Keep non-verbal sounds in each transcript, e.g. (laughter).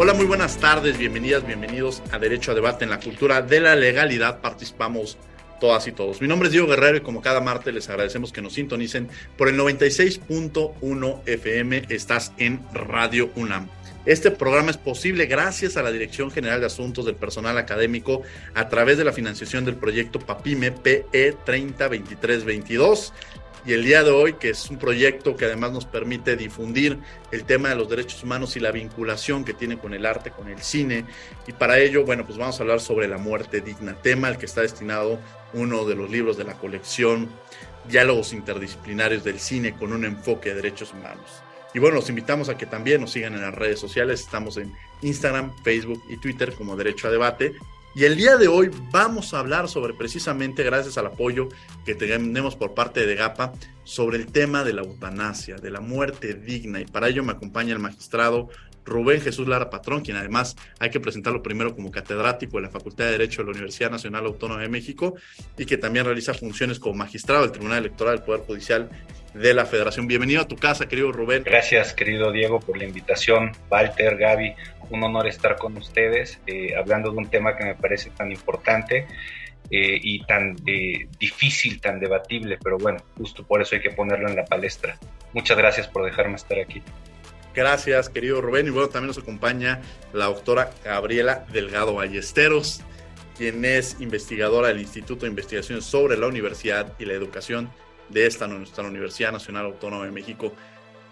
Hola, muy buenas tardes, bienvenidas, bienvenidos a Derecho a Debate en la Cultura de la Legalidad. Participamos todas y todos. Mi nombre es Diego Guerrero y como cada martes les agradecemos que nos sintonicen por el 96.1 FM. Estás en Radio UNAM. Este programa es posible gracias a la Dirección General de Asuntos del Personal Académico a través de la financiación del proyecto PAPIME PE 302322 y el día de hoy, que es un proyecto que además nos permite difundir el tema de los derechos humanos y la vinculación que tiene con el arte, con el cine. Y para ello, bueno, pues vamos a hablar sobre la muerte digna, tema al que está destinado uno de los libros de la colección Diálogos Interdisciplinarios del Cine con un enfoque de derechos humanos. Y bueno, los invitamos a que también nos sigan en las redes sociales. Estamos en Instagram, Facebook y Twitter como Derecho a Debate. Y el día de hoy vamos a hablar sobre precisamente, gracias al apoyo que tenemos por parte de GAPA, sobre el tema de la eutanasia, de la muerte digna. Y para ello me acompaña el magistrado Rubén Jesús Lara Patrón, quien además hay que presentarlo primero como catedrático de la Facultad de Derecho de la Universidad Nacional Autónoma de México y que también realiza funciones como magistrado del Tribunal Electoral del Poder Judicial de la Federación. Bienvenido a tu casa, querido Rubén. Gracias, querido Diego, por la invitación. Walter, Gaby, un honor estar con ustedes eh, hablando de un tema que me parece tan importante eh, y tan eh, difícil, tan debatible, pero bueno, justo por eso hay que ponerlo en la palestra. Muchas gracias por dejarme estar aquí. Gracias, querido Rubén. Y bueno, también nos acompaña la doctora Gabriela Delgado Ballesteros, quien es investigadora del Instituto de Investigaciones sobre la Universidad y la Educación de esta Universidad Nacional Autónoma de México.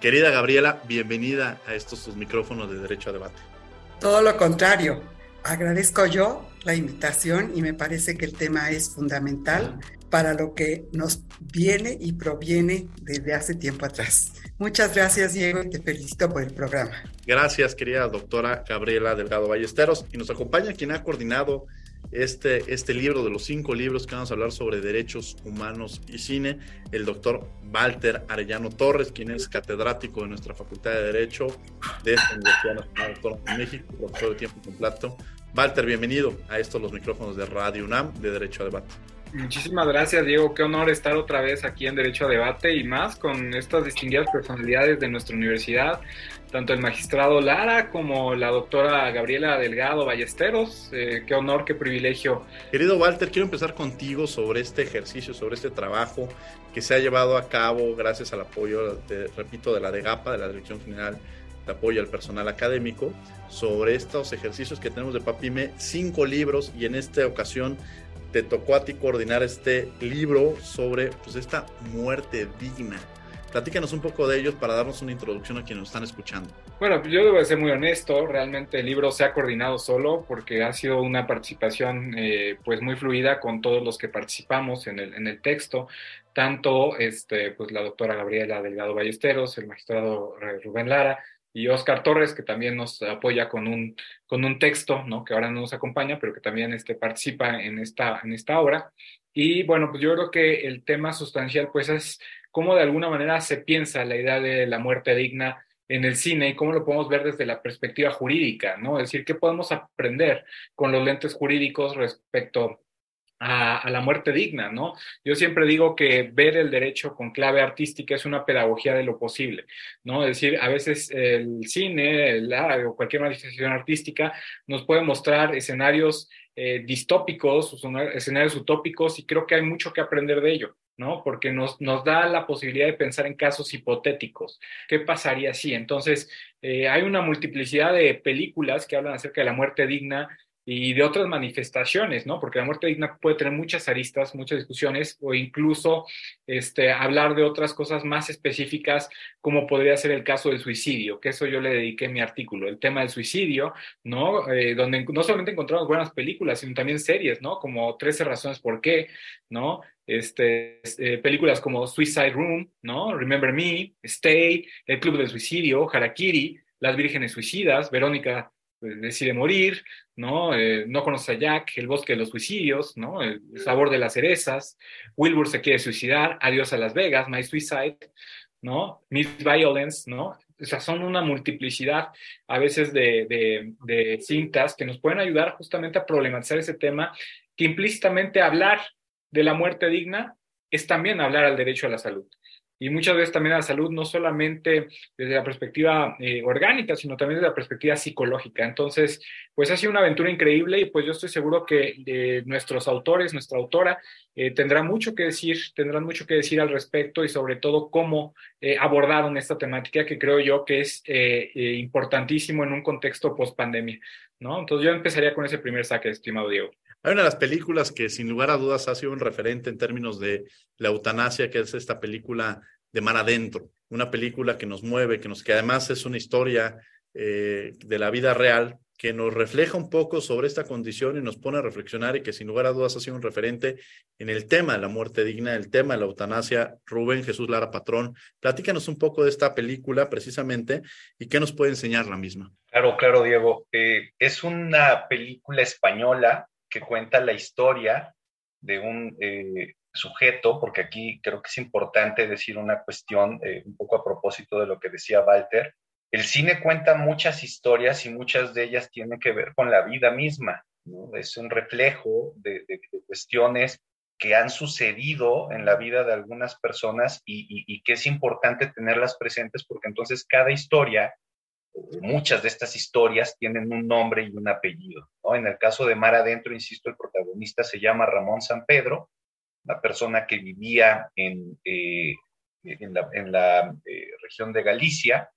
Querida Gabriela, bienvenida a estos sus micrófonos de Derecho a Debate. Todo lo contrario, agradezco yo la invitación y me parece que el tema es fundamental para lo que nos viene y proviene desde hace tiempo atrás. Muchas gracias, Diego, y te felicito por el programa. Gracias, querida doctora Gabriela Delgado Ballesteros. Y nos acompaña quien ha coordinado este, este libro de los cinco libros que vamos a hablar sobre derechos humanos y cine, el doctor Walter Arellano Torres, quien es catedrático de nuestra Facultad de Derecho de esta Universidad Nacional Autónoma de México, profesor de tiempo completo. Walter, bienvenido a estos los micrófonos de Radio UNAM de Derecho a Debate. Muchísimas gracias, Diego. Qué honor estar otra vez aquí en Derecho a Debate y más con estas distinguidas personalidades de nuestra universidad, tanto el magistrado Lara como la doctora Gabriela Delgado Ballesteros. Eh, qué honor, qué privilegio. Querido Walter, quiero empezar contigo sobre este ejercicio, sobre este trabajo que se ha llevado a cabo gracias al apoyo, repito, de la DEGAPA, de la Dirección General de Apoyo al Personal Académico, sobre estos ejercicios que tenemos de PAPIME, cinco libros y en esta ocasión te tocó a ti coordinar este libro sobre pues, esta muerte digna. Platícanos un poco de ellos para darnos una introducción a quienes nos están escuchando. Bueno, pues yo debo ser muy honesto, realmente el libro se ha coordinado solo porque ha sido una participación eh, pues muy fluida con todos los que participamos en el, en el texto, tanto este, pues la doctora Gabriela Delgado Ballesteros, el magistrado eh, Rubén Lara, y Oscar Torres, que también nos apoya con un, con un texto, ¿no? que ahora no nos acompaña, pero que también este, participa en esta, en esta obra. Y bueno, pues yo creo que el tema sustancial pues es cómo de alguna manera se piensa la idea de la muerte digna en el cine y cómo lo podemos ver desde la perspectiva jurídica, ¿no? Es decir, qué podemos aprender con los lentes jurídicos respecto a, la muerte digna, ¿no? Yo siempre digo que ver el derecho con clave artística es una pedagogía de lo posible, ¿no? Es decir, a veces el cine el, o cualquier manifestación artística nos puede mostrar escenarios eh, distópicos, escenarios utópicos, y creo que hay mucho que aprender de ello, ¿no? Porque nos, nos da la posibilidad de pensar en casos hipotéticos. ¿Qué pasaría si? Entonces, eh, hay una multiplicidad de películas que hablan acerca de la muerte digna y de otras manifestaciones, ¿no? Porque la muerte digna puede tener muchas aristas, muchas discusiones o incluso este, hablar de otras cosas más específicas, como podría ser el caso del suicidio, que eso yo le dediqué mi artículo, el tema del suicidio, ¿no? Eh, donde no solamente encontramos buenas películas, sino también series, ¿no? Como 13 razones por qué, ¿no? Este, eh, películas como Suicide Room, ¿no? Remember Me, Stay, El Club del Suicidio, Harakiri, Las Vírgenes Suicidas, Verónica decide morir, ¿no? Eh, no conoce a Jack, El bosque de los suicidios, ¿no? El sabor de las cerezas, Wilbur se quiere suicidar, Adiós a Las Vegas, My Suicide, ¿no? Miss Violence, ¿no? O sea, son una multiplicidad a veces de, de, de cintas que nos pueden ayudar justamente a problematizar ese tema, que implícitamente hablar de la muerte digna es también hablar al derecho a la salud y muchas veces también a la salud, no solamente desde la perspectiva eh, orgánica, sino también desde la perspectiva psicológica. Entonces, pues ha sido una aventura increíble y pues yo estoy seguro que eh, nuestros autores, nuestra autora, eh, tendrán mucho que decir, tendrán mucho que decir al respecto y sobre todo cómo abordaron esta temática que creo yo que es importantísimo en un contexto post pandemia, ¿no? Entonces yo empezaría con ese primer saque, estimado Diego. Hay una de las películas que sin lugar a dudas ha sido un referente en términos de la eutanasia, que es esta película de Mar Adentro, una película que nos mueve, que, nos, que además es una historia eh, de la vida real que nos refleja un poco sobre esta condición y nos pone a reflexionar y que sin lugar a dudas ha sido un referente en el tema de la muerte digna, el tema de la eutanasia. Rubén Jesús Lara Patrón, platícanos un poco de esta película precisamente y qué nos puede enseñar la misma. Claro, claro, Diego. Eh, es una película española cuenta la historia de un eh, sujeto, porque aquí creo que es importante decir una cuestión eh, un poco a propósito de lo que decía Walter. El cine cuenta muchas historias y muchas de ellas tienen que ver con la vida misma. Es un reflejo de, cuestiones que han sucedido en la vida de algunas personas y que es importante tenerlas presentes porque entonces cada historia muchas de estas historias tienen un nombre y un apellido. En el caso de Mar Adentro, insisto, el protagonista se llama Ramón San Pedro, una persona que vivía en, eh, en la, eh, región de Galicia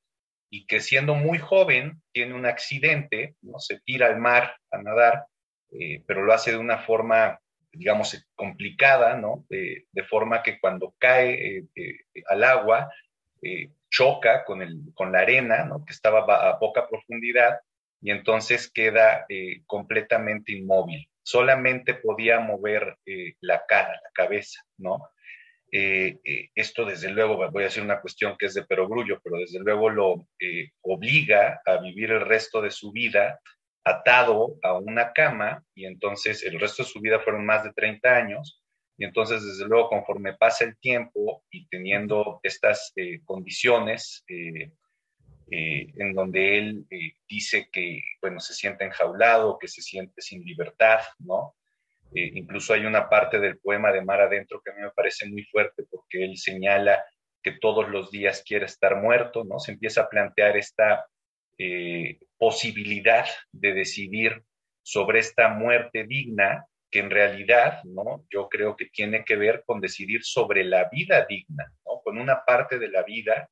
y que siendo muy joven tiene un accidente, ¿no? se tira al mar a nadar, eh, pero lo hace de una forma, digamos, complicada, ¿no? de forma que cuando cae al agua, choca con, el, con la arena, ¿no? que estaba a poca profundidad, y entonces queda eh, completamente inmóvil. Solamente podía mover eh, la cara, la cabeza, ¿no? Eh, esto desde luego, voy a decir una cuestión que es de perogrullo, pero desde luego lo obliga a vivir el resto de su vida atado a una cama y entonces el resto de su vida fueron más de 30 años y entonces, desde luego, conforme pasa el tiempo y teniendo estas eh, condiciones eh, eh, en donde él dice que, bueno, se siente enjaulado, que se siente sin libertad, ¿no? incluso hay una parte del poema de Mar Adentro que a mí me parece muy fuerte porque él señala que todos los días quiere estar muerto, ¿no? Se empieza a plantear esta posibilidad de decidir sobre esta muerte digna que en realidad, ¿no? Yo creo que tiene que ver con decidir sobre la vida digna, ¿no? Con una parte de la vida,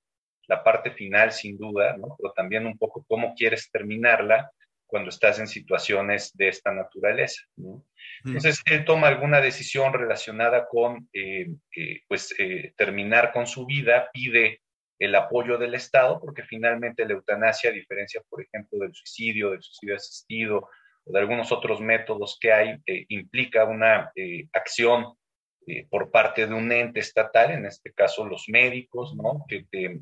la parte final sin duda, ¿no? Pero también un poco cómo quieres terminarla cuando estás en situaciones de esta naturaleza, ¿no? Entonces, él toma alguna decisión relacionada con, eh, eh, pues, eh, terminar con su vida, pide el apoyo del Estado, porque finalmente la eutanasia, a diferencia, por ejemplo, del suicidio, del suicidio asistido, de algunos otros métodos que hay, eh, implica una eh, acción eh, por parte de un ente estatal, en este caso los médicos, ¿no? que te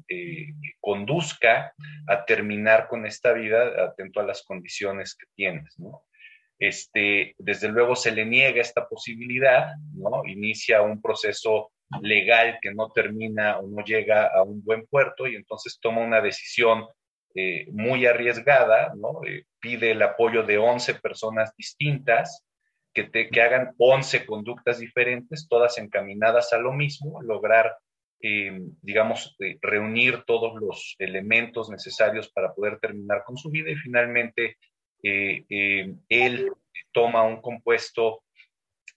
conduzca a terminar con esta vida atento a las condiciones que tienes. ¿no? Este, desde luego se le niega esta posibilidad, ¿no? inicia un proceso legal que no termina o no llega a un buen puerto y entonces toma una decisión eh, muy arriesgada. Eh, pide el apoyo de 11 personas distintas que, te, que hagan 11 conductas diferentes, todas encaminadas a lo mismo, lograr, eh, digamos, reunir todos los elementos necesarios para poder terminar con su vida y finalmente él toma un compuesto,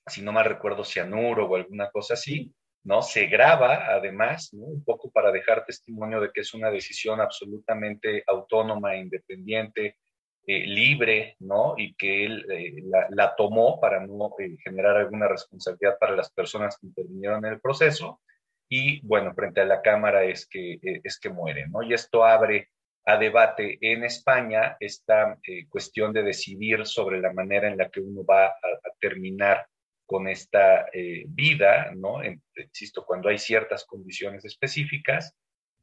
si no mal recuerdo, cianuro o alguna cosa así, ¿no? Se graba además, Un poco para dejar testimonio de que es una decisión absolutamente autónoma independiente eh, libre, ¿no? Y que él eh, la, tomó para no eh, generar alguna responsabilidad para las personas que intervinieron en el proceso. Y bueno, frente a la Cámara es que, es que muere, ¿no? Y esto abre a debate en España esta cuestión de decidir sobre la manera en la que uno va a, terminar con esta vida, ¿no? insisto, cuando hay ciertas condiciones específicas,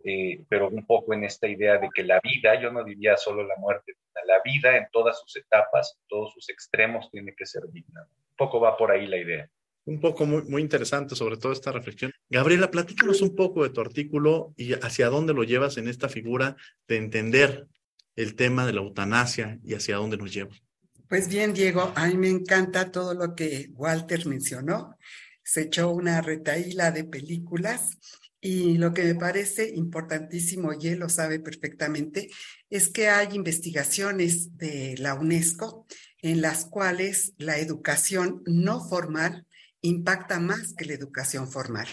eh, pero un poco en esta idea de que la vida, yo no diría solo la muerte, la vida en todas sus etapas, todos sus extremos tiene que ser digna. Un poco va por ahí la idea. Un poco muy, muy interesante sobre todo esta reflexión. Gabriela, platícanos un poco de tu artículo y hacia dónde lo llevas en esta figura de entender el tema de la eutanasia y hacia dónde nos lleva. Pues bien, Diego, a mí me encanta todo lo que Walter mencionó. Se echó una retaíla de películas y lo que me parece importantísimo, y él lo sabe perfectamente, es que hay investigaciones de la UNESCO en las cuales la educación no formal impacta más que la educación formal.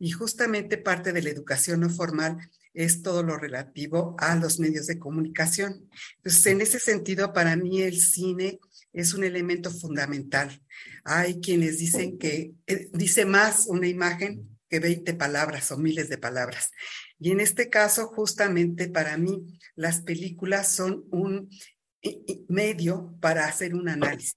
Y justamente parte de la educación no formal es todo lo relativo a los medios de comunicación. Entonces, en ese sentido, para mí el cine es un elemento fundamental. Hay quienes dicen que eh, dice más una imagen que 20 palabras o miles de palabras. Y en este caso, justamente para mí, las películas son un medio para hacer un análisis.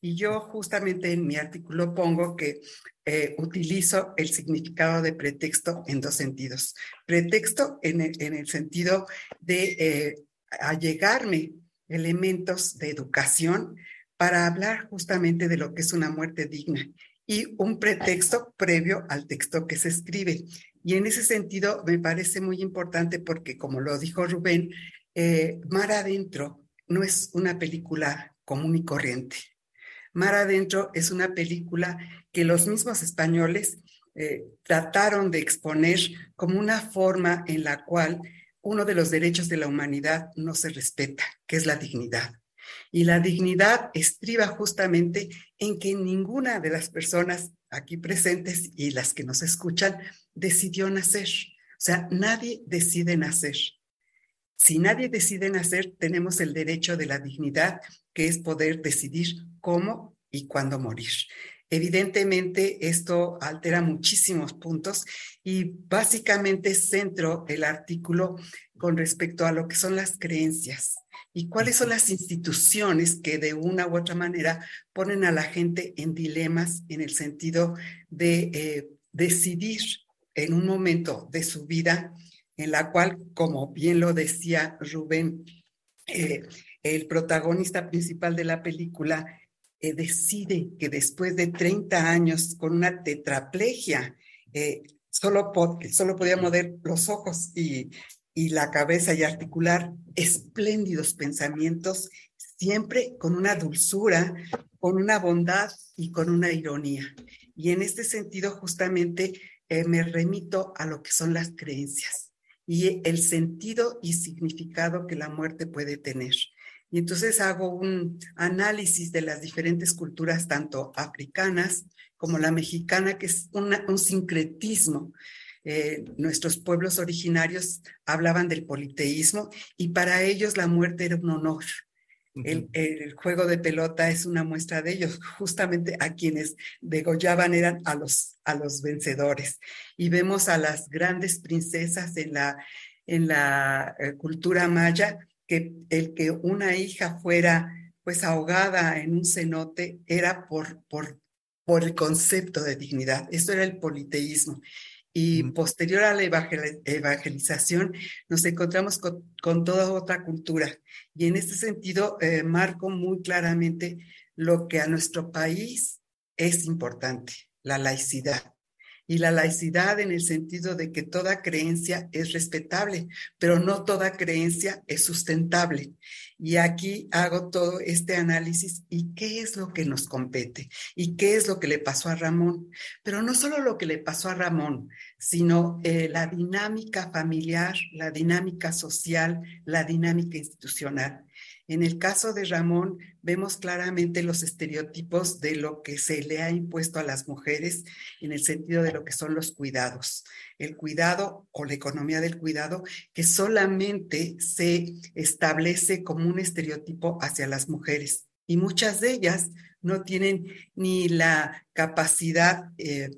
Y yo justamente en mi artículo pongo que eh, utilizo el significado de pretexto en dos sentidos. Pretexto en el, sentido de eh, allegarme elementos de educación para hablar justamente de lo que es una muerte digna y un pretexto previo al texto que se escribe. Y en ese sentido me parece muy importante porque, como lo dijo Rubén, eh, Mar Adentro no es una película común y corriente. Mar Adentro es una película que los mismos españoles eh, trataron de exponer como una forma en la cual uno de los derechos de la humanidad no se respeta, que es la dignidad. Y la dignidad estriba justamente en que ninguna de las personas aquí presentes y las que nos escuchan decidió nacer. O sea, nadie decide nacer. Si nadie decide nacer, tenemos el derecho de la dignidad, que es poder decidir cómo y cuándo morir. Evidentemente, esto altera muchísimos puntos y básicamente centro el artículo con respecto a lo que son las creencias y cuáles son las instituciones que de una u otra manera ponen a la gente en dilemas en el sentido de eh, decidir en un momento de su vida en la cual, como bien lo decía Rubén, eh, el protagonista principal de la película eh, decide que después de 30 años con una tetraplegia, solo, solo podía mover los ojos y y la cabeza y articular espléndidos pensamientos, siempre con una dulzura, con una bondad y con una ironía. Y en este sentido, justamente, eh, me remito a lo que son las creencias y el sentido y significado que la muerte puede tener. Y entonces hago un análisis de las diferentes culturas, tanto africanas como la mexicana, que es un sincretismo eh, nuestros pueblos originarios hablaban del politeísmo y para ellos la muerte era un honor. El, el, juego de pelota es una muestra de ellos. Justamente a quienes degollaban eran a los, a los vencedores. Y vemos a las grandes princesas en la, en la eh, cultura maya que el que una hija fuera pues ahogada en un cenote era por, por, por el concepto de dignidad. Esto era el politeísmo y posterior a la evangelización nos encontramos con, toda otra cultura. Y en este sentido, eh, marco muy claramente lo que a nuestro país es importante, la laicidad y la laicidad en el sentido de que toda creencia es respetable, pero no toda creencia es sustentable. Y aquí hago todo este análisis y qué es lo que nos compete y qué es lo que le pasó a Ramón. Pero no solo lo que le pasó a Ramón, sino eh, la dinámica familiar, la dinámica social, la dinámica institucional. En el caso de Ramón, vemos claramente los estereotipos de lo que se le ha impuesto a las mujeres en el sentido de lo que son los cuidados. El cuidado o la economía del cuidado que solamente se establece como un estereotipo hacia las mujeres. Y muchas de ellas no tienen ni la capacidad eh,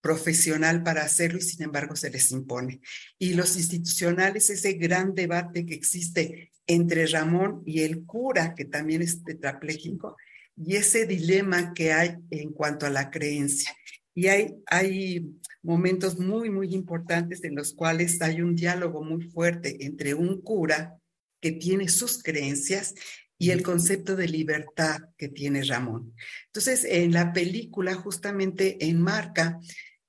profesional para hacerlo y sin embargo se les impone. Y los institucionales, ese gran debate que existe entre Ramón y el cura, que también es tetrapléjico, y ese dilema que hay en cuanto a la creencia. Y hay, hay momentos muy, muy importantes en los cuales hay un diálogo muy fuerte entre un cura que tiene sus creencias y el concepto de libertad que tiene Ramón. Entonces, en la película justamente enmarca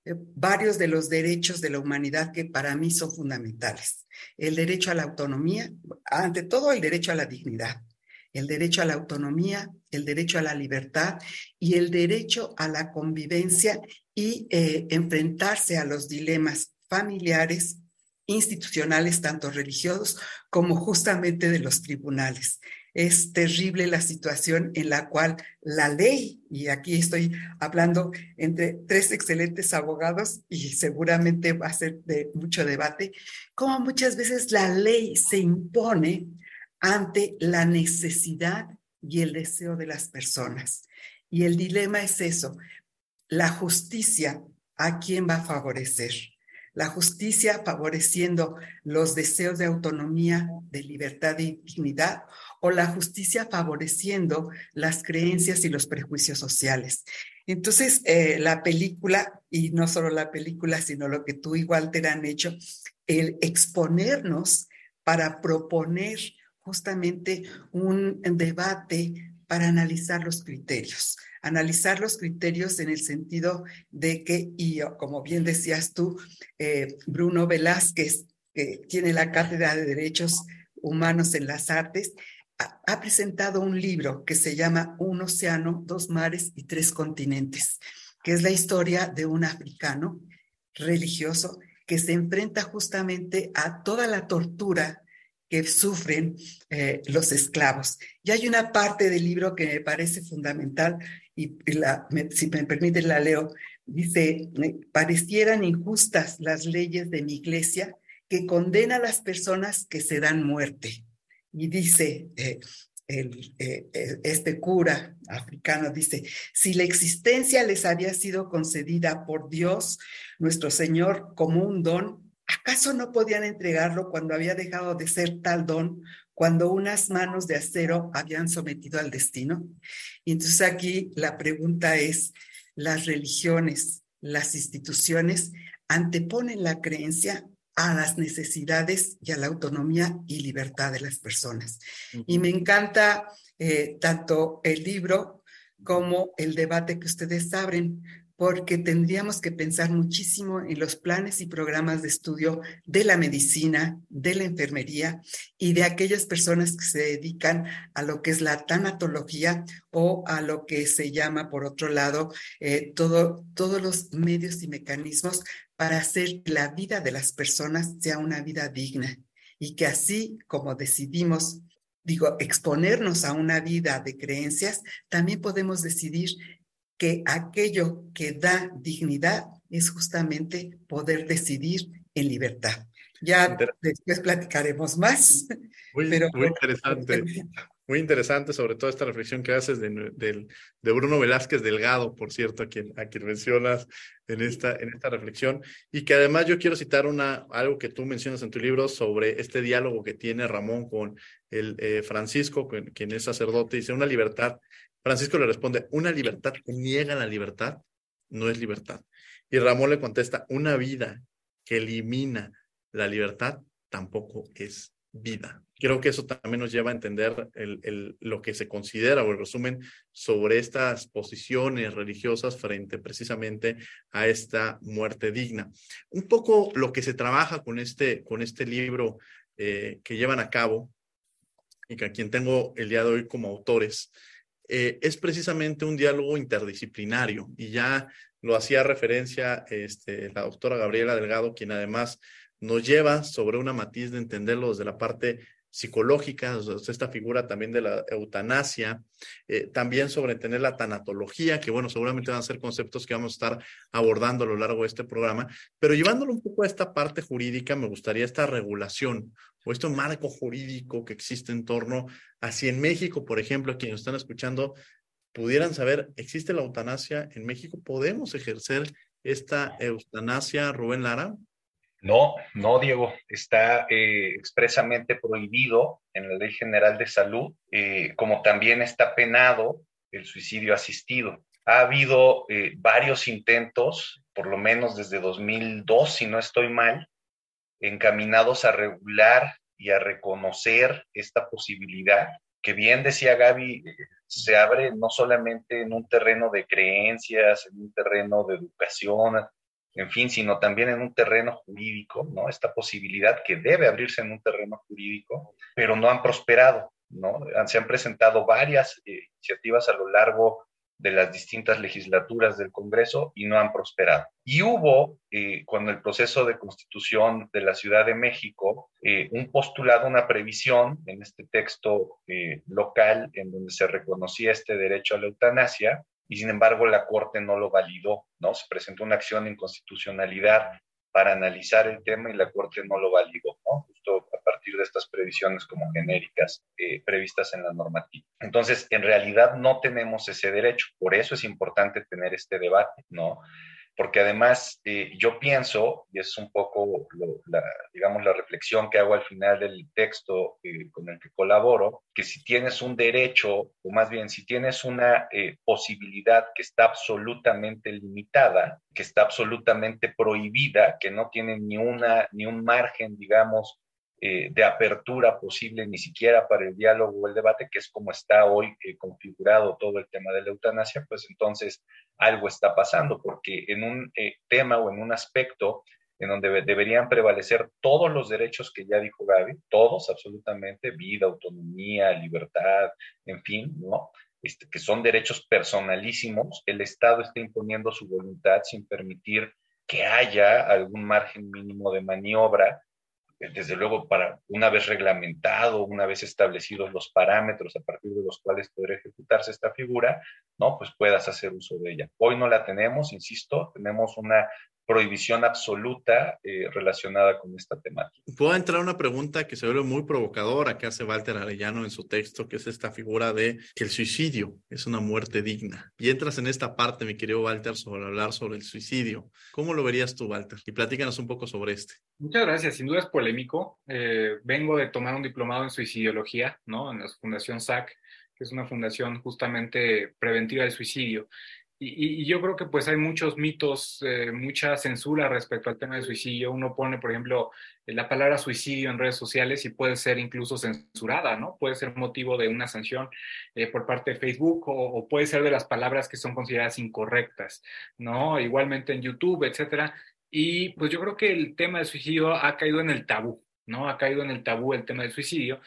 varios de los derechos de la humanidad que para mí son fundamentales. El derecho a la autonomía, ante todo el derecho a la dignidad, el derecho a la autonomía, el derecho a la libertad y el derecho a la convivencia y eh, enfrentarse a los dilemas familiares, institucionales, tanto religiosos como justamente de los tribunales es terrible la situación en la cual la ley, y aquí estoy hablando entre tres excelentes abogados y seguramente va a ser de mucho debate, como muchas veces la ley se impone ante la necesidad y el deseo de las personas. Y el dilema es eso, la justicia, ¿a quién va a favorecer? La justicia favoreciendo los deseos de autonomía, de libertad y dignidad, o la justicia favoreciendo las creencias y los prejuicios sociales. Entonces, eh, la película, y no solo la película, sino lo que tú y Walter han hecho, el exponernos para proponer justamente un debate para analizar los criterios. Analizar los criterios en el sentido de que, y como bien decías tú, eh, Bruno Velázquez, que tiene la Cátedra de Derechos Humanos en las Artes, ha presentado un libro que se llama Un océano, dos mares y tres continentes, que es la historia de un africano religioso que se enfrenta justamente a toda la tortura que sufren eh, los esclavos. Y hay una parte del libro que me parece fundamental y, si me permiten la leo. Dice, parecieran injustas las leyes de mi iglesia que condena a las personas que se dan muerte y dice eh, eh, eh, este cura africano, dice, si la existencia les había sido concedida por Dios, nuestro Señor, como un don, ¿acaso no podían entregarlo cuando había dejado de ser tal don, cuando unas manos de acero habían sometido al destino? Y entonces aquí la pregunta es, las religiones, las instituciones anteponen la creencia a las necesidades y a la autonomía y libertad de las personas. Y me encanta eh, tanto el libro como el debate que ustedes abren, porque tendríamos que pensar muchísimo en los planes y programas de estudio de la medicina, de la enfermería y de aquellas personas que se dedican a lo que es la tanatología o a lo que se llama, por otro lado, eh, todo, todos los medios y mecanismos para hacer que la vida de las personas sea una vida digna y que así como decidimos digo, exponernos a una vida de creencias, también podemos decidir que aquello que da dignidad es justamente poder decidir en libertad. Ya después platicaremos más. Muy, pero, muy interesante. Muy interesante, sobre todo esta reflexión que haces de, de, de, Bruno Velázquez Delgado, por cierto, a quien, a quien mencionas en esta, en esta reflexión. Y que además yo quiero citar una, algo que tú mencionas en tu libro sobre este diálogo que tiene Ramón con el eh, Francisco, quien es sacerdote, dice una libertad Francisco le responde, una libertad que niega la libertad no es libertad. Y Ramón le contesta, una vida que elimina la libertad tampoco es vida. Creo que eso también nos lleva a entender lo que se considera o el resumen sobre estas posiciones religiosas frente precisamente a esta muerte digna. Un poco lo que se trabaja con este, con este libro eh, que llevan a cabo y que a quien tengo el día de hoy como autores eh, es precisamente un diálogo interdisciplinario y ya lo hacía referencia este, la doctora Gabriela Delgado, quien además nos lleva sobre una matiz de entenderlo desde la parte psicológicas, esta figura también de la eutanasia, eh, también sobre tener la tanatología, que bueno, seguramente van a ser conceptos que vamos a estar abordando a lo largo de este programa, pero llevándolo un poco a esta parte jurídica, me gustaría esta regulación o este marco jurídico que existe en torno a si en México, por ejemplo, quienes están escuchando, pudieran saber, ¿existe la eutanasia en México? ¿Podemos ejercer esta eutanasia, Rubén Lara? No, no, Diego, está eh, expresamente prohibido en la Ley General de Salud, eh, como también está penado el suicidio asistido. Ha habido eh, varios intentos, por lo menos desde 2002, si no estoy mal, encaminados a regular y a reconocer esta posibilidad, que bien decía Gaby, se abre no solamente en un terreno de creencias, en un terreno de educación, en fin, sino también en un terreno jurídico, ¿no? Esta posibilidad que debe abrirse en un terreno jurídico, pero no han prosperado, ¿no? Se han presentado varias eh, iniciativas a lo largo de las distintas legislaturas del Congreso y no han prosperado. Y hubo, eh, cuando el proceso de constitución de la Ciudad de México, eh, un postulado, una previsión en este texto local en donde se reconocía este derecho a la eutanasia, y sin embargo la Corte no lo validó, ¿no? Se presentó una acción de inconstitucionalidad para analizar el tema y la Corte no lo validó, ¿no? Justo a partir de estas previsiones como genéricas eh, previstas en la normativa. Entonces, en realidad no tenemos ese derecho, por eso es importante tener este debate, ¿no? Porque además eh, yo pienso, y es un poco, la, digamos, la reflexión que hago al final del texto eh, con el que colaboro, que si tienes un derecho, o más bien si tienes una eh, posibilidad que está absolutamente limitada, que está absolutamente prohibida, que no tiene ni, una, ni un margen, digamos, eh, de apertura posible ni siquiera para el diálogo o el debate, que es como está hoy eh, configurado todo el tema de la eutanasia, pues entonces algo está pasando, porque en un eh, tema o en un aspecto en donde deberían prevalecer todos los derechos que ya dijo Gaby, todos absolutamente, vida, autonomía, libertad, en fin, ¿no? Este, que son derechos personalísimos, el Estado está imponiendo su voluntad sin permitir que haya algún margen mínimo de maniobra desde luego, para una vez reglamentado, una vez establecidos los parámetros a partir de los cuales podrá ejecutarse esta figura, ¿no? Pues puedas hacer uso de ella. Hoy no la tenemos, insisto, tenemos una prohibición absoluta eh, relacionada con esta temática. Puedo entrar una pregunta que se vuelve muy provocadora que hace Walter Arellano en su texto, que es esta figura de que el suicidio es una muerte digna. Y entras en esta parte, mi querido Walter, sobre hablar sobre el suicidio. ¿Cómo lo verías tú, Walter? Y platícanos un poco sobre este. Muchas gracias. Sin duda es polémico. Eh, vengo de tomar un diplomado en suicidiología, ¿no? En la Fundación SAC, que es una fundación justamente preventiva del suicidio. Y, yo creo que pues hay muchos mitos, eh, mucha censura respecto al tema del suicidio. Uno pone, por ejemplo, la palabra suicidio en redes sociales y puede ser incluso censurada, ¿no? Puede ser motivo de una sanción eh, por parte de Facebook o, puede ser de las palabras que son consideradas incorrectas, ¿no? Igualmente en YouTube, etcétera. Y pues yo creo que el tema del suicidio ha caído en el tabú, ¿no? Ha caído en el tabú el tema del suicidio.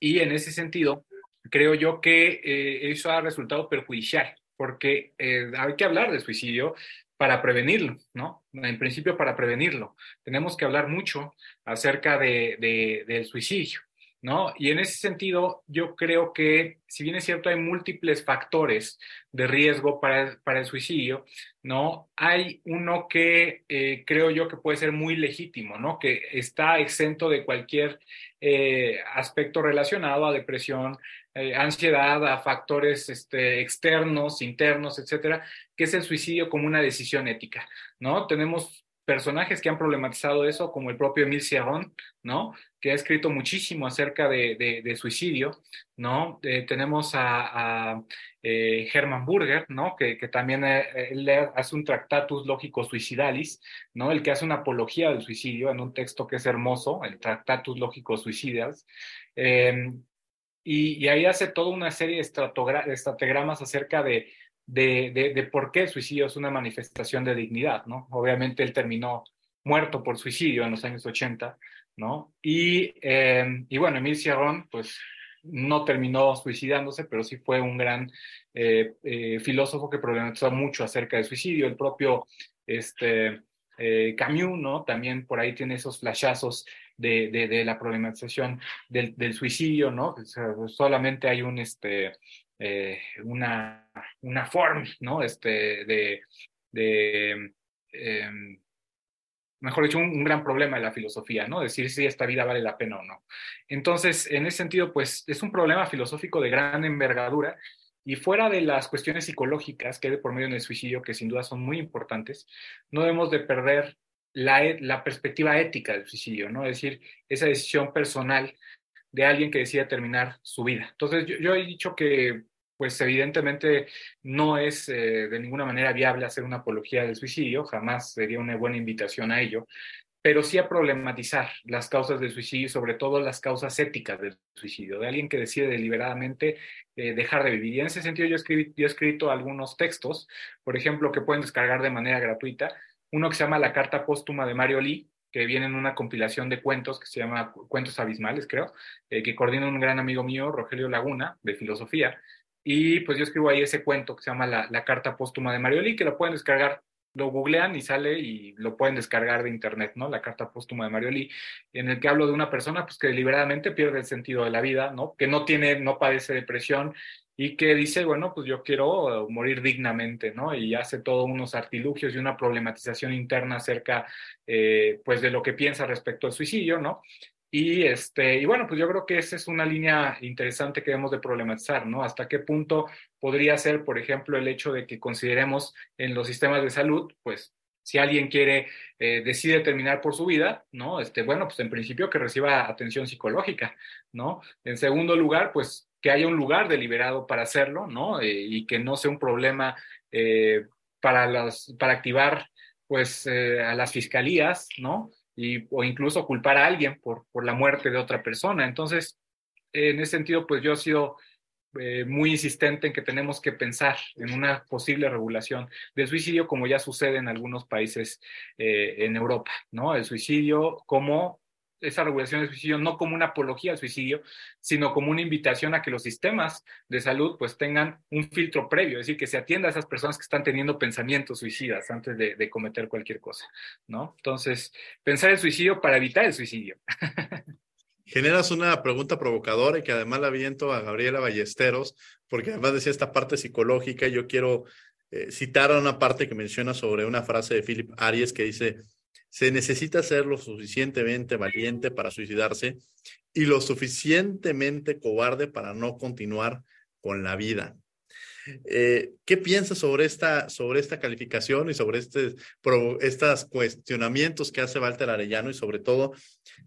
Y en ese sentido, creo yo que eh, eso ha resultado perjudicial porque eh, hay que hablar de suicidio para prevenirlo, ¿no? En principio para prevenirlo. Tenemos que hablar mucho acerca de, del suicidio, ¿no? Y en ese sentido, yo creo que, si bien es cierto, hay múltiples factores de riesgo para, el suicidio, ¿no? Hay uno que eh, creo yo que puede ser muy legítimo, ¿no? Que está exento de cualquier eh, aspecto relacionado a depresión, eh, ansiedad, a factores este, externos, internos, etcétera, que es el suicidio como una decisión ética, ¿no? Tenemos personajes que han problematizado eso, como el propio Emile Cioran, ¿no? Que ha escrito muchísimo acerca de, suicidio, ¿no? Eh, tenemos a, eh, Hermann Burger, ¿no? Que, también hace un Tractatus Lógico Suicidalis, ¿no? El que hace una apología del suicidio en un texto que es hermoso, el Tractatus Lógico Suicidalis. Y, ahí hace toda una serie de estratogramas acerca de, de, por qué el suicidio es una manifestación de dignidad, ¿no? Obviamente él terminó muerto por suicidio en los años 80, ¿no? Y, eh, y bueno, Emil Cierrón, pues no terminó suicidándose, pero sí fue un gran eh, eh, filósofo que problematizó mucho acerca del suicidio. El propio este, Camus, ¿no? También por ahí tiene esos flashazos de, la problematización del, suicidio, ¿no? solamente hay un, este, eh, una, una forma, ¿no? Este, de, de em, mejor dicho, un, gran problema de la filosofía, ¿no? Decir si esta vida vale la pena o no. Entonces, en ese sentido, pues es un problema filosófico de gran envergadura y fuera de las cuestiones psicológicas que hay por medio del suicidio, que sin duda son muy importantes, no debemos de perder la, e, la perspectiva ética del suicidio, ¿no? Es decir, esa decisión personal de alguien que decide terminar su vida. Entonces, yo, he dicho que, pues evidentemente no es eh, de ninguna manera viable hacer una apología del suicidio, jamás sería una buena invitación a ello, pero sí a problematizar las causas del suicidio sobre todo las causas éticas del suicidio, de alguien que decide deliberadamente eh, dejar de vivir. Y en ese sentido yo, escribí, yo he escrito algunos textos, por ejemplo, que pueden descargar de manera gratuita, uno que se llama La Carta Póstuma de Mario Lee, que viene en una compilación de cuentos que se llama Cuentos Abismales, creo, eh, que coordina un gran amigo mío, Rogelio Laguna, de filosofía. Y pues yo escribo ahí ese cuento que se llama La, Carta Póstuma de Mario Lee, que lo pueden descargar lo googlean y sale y lo pueden descargar de internet, ¿no? La carta póstuma de Mario Lee, en el que hablo de una persona pues que deliberadamente pierde el sentido de la vida, ¿no? Que no tiene, no padece depresión y que dice, bueno, pues yo quiero morir dignamente, ¿no? Y hace todos unos artilugios y una problematización interna acerca, eh, pues, de lo que piensa respecto al suicidio, ¿no? Y, este, y bueno, pues yo creo que esa es una línea interesante que debemos de problematizar, ¿no? Hasta qué punto podría ser, por ejemplo, el hecho de que consideremos en los sistemas de salud, pues, si alguien quiere, eh, decide terminar por su vida, ¿no? Este, bueno, pues en principio que reciba atención psicológica, ¿no? En segundo lugar, pues que haya un lugar deliberado para hacerlo, ¿no? Eh, y que no sea un problema eh, para, las, para activar, pues, a las fiscalías, ¿no? O incluso culpar a alguien por, por la muerte de otra persona. Entonces, en ese sentido, pues yo he sido muy insistente en que tenemos que pensar en una posible regulación del suicidio, como ya sucede en algunos países en Europa, ¿no? El suicidio como esa regulación del suicidio no como una apología al suicidio, sino como una invitación a que los sistemas de salud pues tengan un filtro previo, es decir, que se atienda a esas personas que están teniendo pensamientos suicidas antes de, cometer cualquier cosa, ¿no? Entonces, pensar el suicidio para evitar el suicidio. (laughs) Generas una pregunta provocadora y que además la aviento a Gabriela Ballesteros, porque además decía esta parte psicológica, yo quiero eh, citar una parte que menciona sobre una frase de Philip Aries que dice, se necesita ser lo suficientemente valiente para suicidarse y lo suficientemente cobarde para no continuar con la vida. Eh, ¿Qué piensas sobre esta, sobre esta calificación y sobre estos cuestionamientos que hace Walter Arellano y sobre todo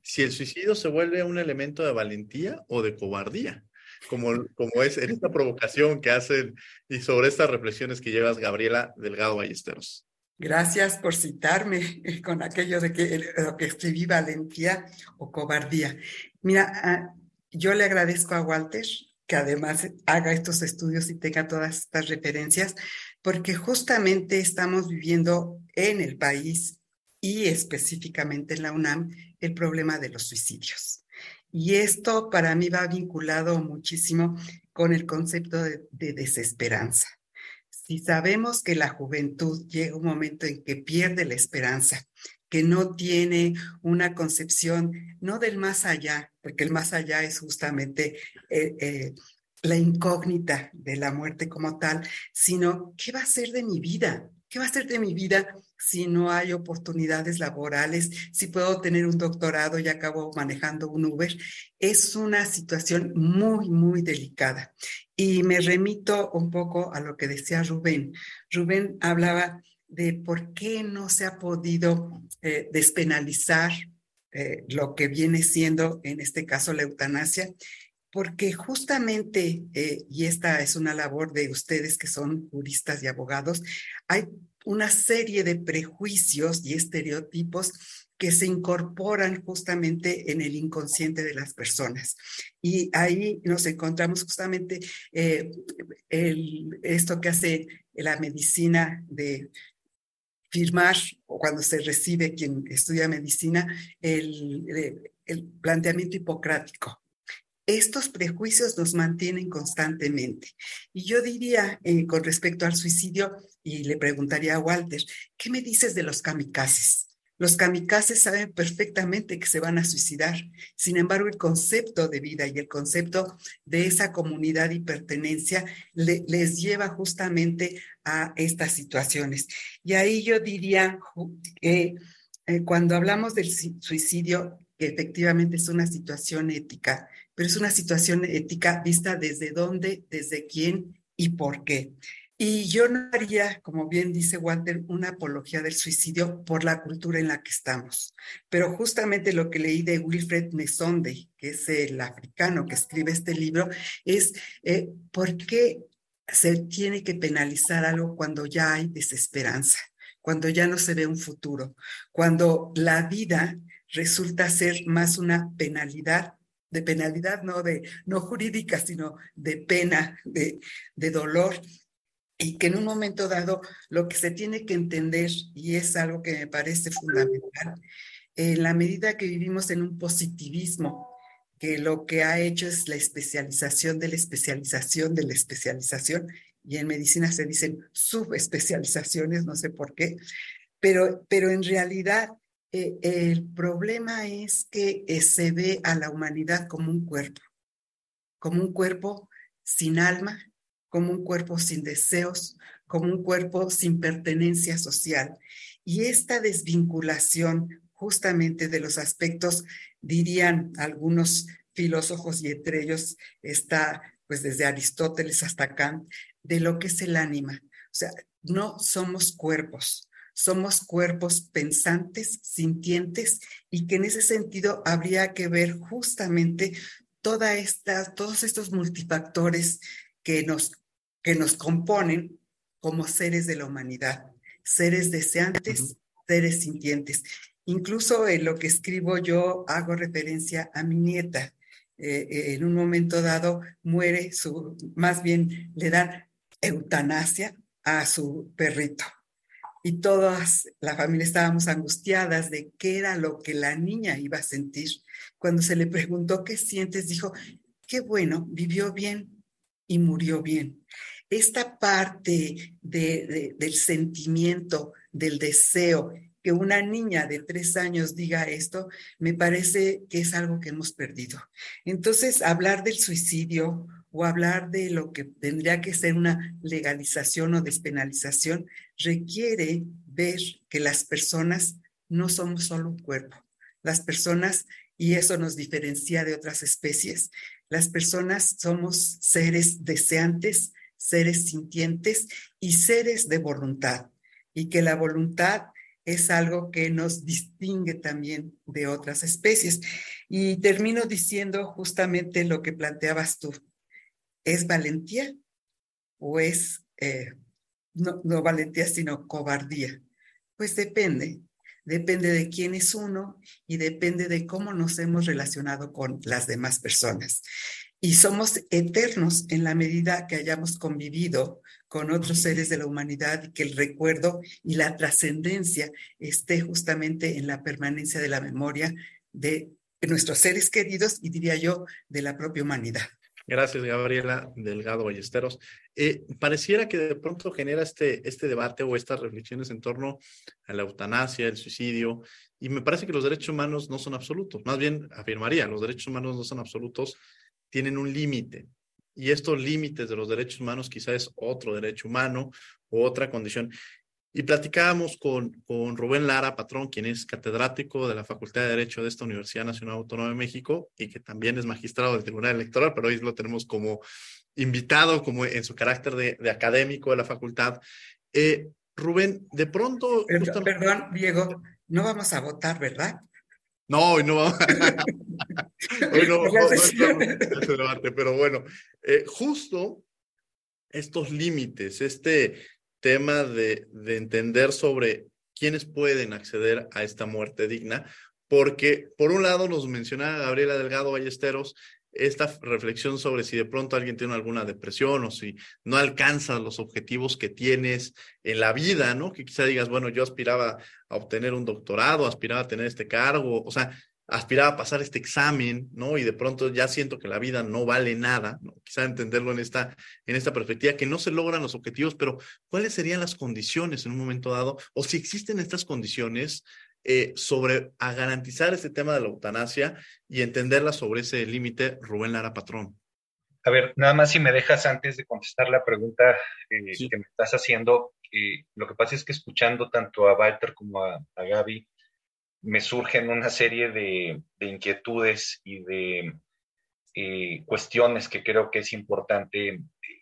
si el suicidio se vuelve un elemento de valentía o de cobardía? Como, como es en esta provocación que hacen y sobre estas reflexiones que llevas Gabriela Delgado Ballesteros. Gracias por citarme (laughs) con aquello de que que escribí valentía o cobardía. Mira, ah, yo le agradezco a Walter que además haga estos estudios y tenga todas estas referencias, porque justamente estamos viviendo en el país y específicamente en la UNAM el problema de los suicidios. Y esto para mí va vinculado muchísimo con el concepto de desesperanza si sabemos que la juventud llega un momento en que pierde la esperanza, que no tiene una concepción, no del más allá, porque el más allá es justamente eh, eh, la incógnita de la muerte como tal, sino qué va a ser de mi vida, qué va a ser de mi vida si no hay oportunidades laborales, si puedo tener un doctorado y acabo manejando un Uber, es una situación muy, muy delicada. Y me remito un poco a lo que decía Rubén. Rubén hablaba de por qué no se ha podido eh, despenalizar eh, lo que viene siendo, en este caso, la eutanasia, porque justamente, eh, y esta es una labor de ustedes que son juristas y abogados, hay una serie de prejuicios y estereotipos que se incorporan justamente en el inconsciente de las personas. Y ahí nos encontramos justamente eh, esto que hace la medicina de firmar, cuando se recibe quien estudia medicina, el, el planteamiento hipocrático estos prejuicios nos mantienen constantemente. Y yo diría, eh, con respecto al suicidio, y le preguntaría a Walter, ¿qué me dices de los kamikazes? Los kamikazes saben perfectamente que se van a suicidar. Sin embargo, el concepto de vida y el concepto de esa comunidad y pertenencia les lleva justamente a estas situaciones. Y ahí yo diría que eh, cuando hablamos del suicidio, que efectivamente es una situación ética, pero es una situación ética vista desde dónde, desde quién y por qué. Y yo no haría, como bien dice Walter, una apología del suicidio por la cultura en la que estamos. Pero justamente lo que leí de Wilfred Mesonde, que es el africano que escribe este libro, es eh, por qué se tiene que penalizar algo cuando ya hay desesperanza, cuando ya no se ve un futuro, cuando la vida resulta ser más una penalidad de penalidad no de no jurídica, sino de pena, de, de dolor. Y que en un momento dado lo que se tiene que entender, y es algo que me parece fundamental, en la medida que vivimos en un positivismo, que lo que ha hecho es la especialización de la especialización de la especialización, y en medicina se dicen subespecializaciones, no sé por qué, pero, pero en realidad eh, el problema es que eh, se ve a la humanidad como un cuerpo, como un cuerpo sin alma, como un cuerpo sin deseos, como un cuerpo sin pertenencia social. Y esta desvinculación justamente de los aspectos, dirían algunos filósofos y entre ellos está pues desde Aristóteles hasta Kant, de lo que es el ánima. O sea, no somos cuerpos, somos cuerpos pensantes, sintientes, y que en ese sentido habría que ver justamente toda esta, todos estos multifactores que nos que nos componen como seres de la humanidad, seres deseantes, seres sintientes. Incluso en lo que escribo yo hago referencia a mi nieta. Eh, eh, en un momento dado muere su, más bien le dan eutanasia a su perrito. Y todas, la familia estábamos angustiadas de qué era lo que la niña iba a sentir. Cuando se le preguntó qué sientes, dijo, qué bueno, vivió bien y murió bien esta parte del sentimiento, del deseo, que una niña de tres años diga esto, me parece que es algo que hemos perdido. Entonces, hablar del suicidio o hablar de lo que tendría que ser una legalización o despenalización requiere ver que las personas no somos solo un cuerpo. Las personas, y eso nos diferencia de otras especies, las personas somos seres deseantes, seres sintientes y seres de voluntad, y que la voluntad es algo que nos distingue también de otras especies. Y termino diciendo justamente lo que planteabas tú. ¿Es valentía o es, eh, no, no valentía, sino cobardía? Pues depende, depende de quién es uno y depende de cómo nos hemos relacionado con las demás personas y somos eternos en la medida que hayamos convivido con otros seres de la humanidad y que el recuerdo y la trascendencia esté justamente en la permanencia de la memoria de nuestros seres queridos y diría yo de la propia humanidad. Gracias, Gabriela Delgado Ballesteros. Eh, pareciera que de pronto genera este, este debate o estas reflexiones en torno a la eutanasia, el suicidio, y me parece que los derechos humanos no son absolutos. Más bien, afirmaría, los derechos humanos no son absolutos, tienen un límite. Y estos límites de los derechos humanos quizás es otro derecho humano o otra condición. Y platicábamos con, con Rubén Lara, patrón, quien es catedrático de la Facultad de Derecho de esta Universidad Nacional Autónoma de México y que también es magistrado del Tribunal Electoral, pero hoy lo tenemos como invitado, como en su carácter de, de académico de la facultad. Eh, Rubén, de pronto... perdón, Diego, no vamos a votar, ¿verdad? No, hoy no vamos (laughs) hoy no, (laughs) debate, pero bueno, eh, justo estos límites, este tema de, de entender sobre quiénes pueden acceder a esta muerte digna, porque por un lado nos menciona Gabriela Delgado Ballesteros esta reflexión sobre si de pronto alguien tiene alguna depresión o si no alcanzas los objetivos que tienes en la vida, ¿no? Que quizá digas, bueno, yo aspiraba a obtener un doctorado, aspiraba a tener este cargo, o sea, aspiraba a pasar este examen, ¿no? Y de pronto ya siento que la vida no vale nada, ¿no? Quizá entenderlo en esta, en esta perspectiva, que no se logran los objetivos, pero ¿cuáles serían las condiciones en un momento dado? O si existen estas condiciones, eh, sobre a garantizar este tema de la eutanasia y entenderla sobre ese límite, Rubén Lara Patrón. A ver, nada más si me dejas antes de contestar la pregunta eh, que me estás haciendo, eh, lo que pasa es que escuchando tanto a Walter como a, Gaby, me surgen una serie de, inquietudes y de eh, cuestiones que creo que es importante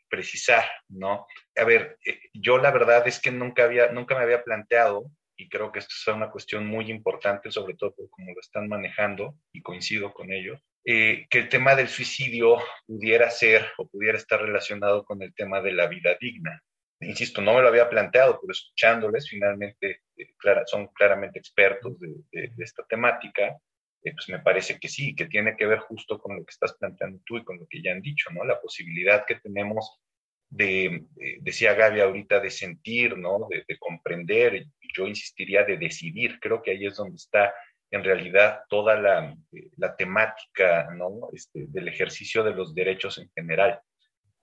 precisar, ¿no? A ver, yo la verdad es que nunca, había, nunca me había planteado, y creo que esto es una cuestión muy importante, sobre todo por cómo lo están manejando, y coincido con ellos, eh, que el tema del suicidio pudiera ser o pudiera estar relacionado con el tema de la vida digna. Insisto, no me lo había planteado, pero escuchándoles, finalmente eh, son claramente expertos de, esta temática, eh, pues me parece que sí, que tiene que ver justo con lo que estás planteando tú y con lo que ya han dicho, ¿no? La posibilidad que tenemos de, decía Gaby ahorita, de sentir, ¿no? De, de comprender, yo insistiría de decidir, creo que ahí es donde está en realidad toda la, temática ¿no? este, del ejercicio de los derechos en general.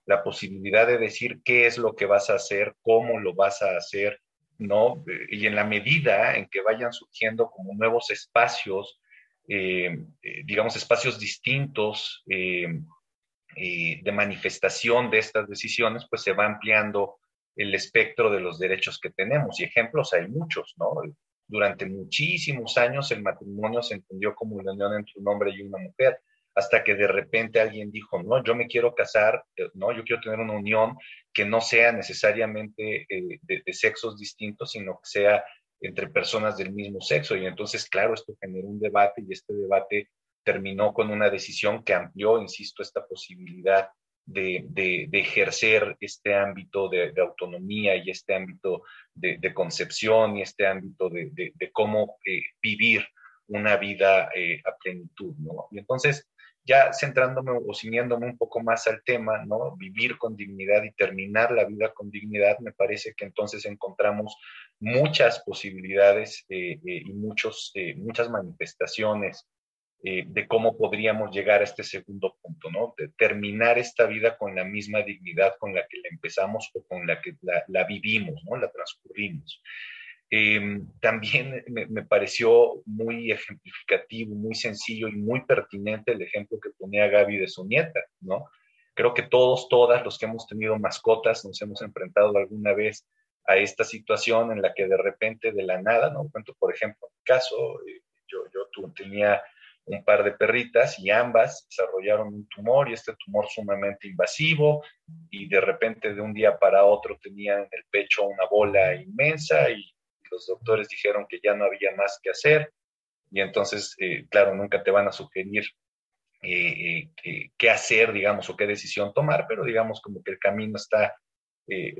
La posibilidad de decir qué es lo que vas a hacer, cómo lo vas a hacer, ¿no? Y en la medida en que vayan surgiendo como nuevos espacios, eh, eh, digamos, espacios distintos eh, de manifestación de estas decisiones, pues se va ampliando el espectro de los derechos que tenemos. Y ejemplos hay muchos, ¿no? Durante muchísimos años el matrimonio se entendió como una unión entre un hombre y una mujer, hasta que de repente alguien dijo, no, yo me quiero casar, eh, no, yo quiero tener una unión que no sea necesariamente eh, de, sexos distintos, sino que sea entre personas del mismo sexo. Y entonces, claro, esto generó un debate y este debate terminó con una decisión que amplió, insisto, esta posibilidad de, ejercer este ámbito de, autonomía y este ámbito de, concepción y este ámbito de, cómo eh, vivir una vida eh, a plenitud, ¿no? Y entonces, ya centrándome o ciñéndome un poco más al tema, ¿no? Vivir con dignidad y terminar la vida con dignidad, me parece que entonces encontramos muchas posibilidades eh, y muchos, muchas manifestaciones eh, de cómo podríamos llegar a este segundo punto, ¿no? De terminar esta vida con la misma dignidad con la que la empezamos o con la que la, vivimos, ¿no? La transcurrimos. Em, también me, pareció muy ejemplificativo, muy sencillo y muy pertinente el ejemplo que ponía Gaby de su nieta, ¿no? Creo que todos, todas los que hemos tenido mascotas nos hemos enfrentado alguna vez a esta situación en la que de repente, de la nada, ¿no? Cuento, por ejemplo, en mi caso, eh, yo, yo tenía un par de perritas y ambas desarrollaron un tumor y este tumor sumamente invasivo y de repente de un día para otro tenían en el pecho una bola inmensa y los doctores dijeron que ya no había más que hacer y entonces, eh, claro, nunca te van a sugerir eh, eh, qué hacer, digamos, o qué decisión tomar, pero digamos como que el camino está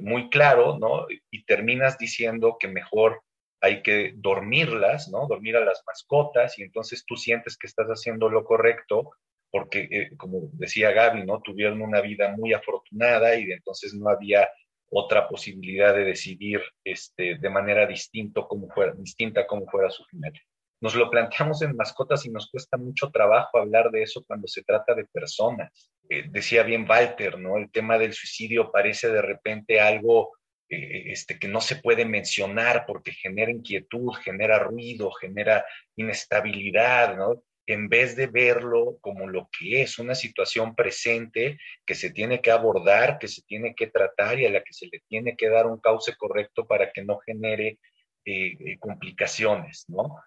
muy claro, ¿no? Y terminas diciendo que mejor hay que dormirlas, ¿no? Dormir a las mascotas y entonces tú sientes que estás haciendo lo correcto porque, como decía Gaby, ¿no? Tuvieron una vida muy afortunada y entonces no había otra posibilidad de decidir este, de manera distinto cómo fuera, distinta cómo fuera su final. Nos lo planteamos en mascotas y nos cuesta mucho trabajo hablar de eso cuando se trata de personas. Eh, decía bien Walter, ¿no? El tema del suicidio parece de repente algo eh, este, que no se puede mencionar porque genera inquietud, genera ruido, genera inestabilidad, ¿no? En vez de verlo como lo que es, una situación presente que se tiene que abordar, que se tiene que tratar y a la que se le tiene que dar un cauce correcto para que no genere eh, eh, complicaciones, ¿no?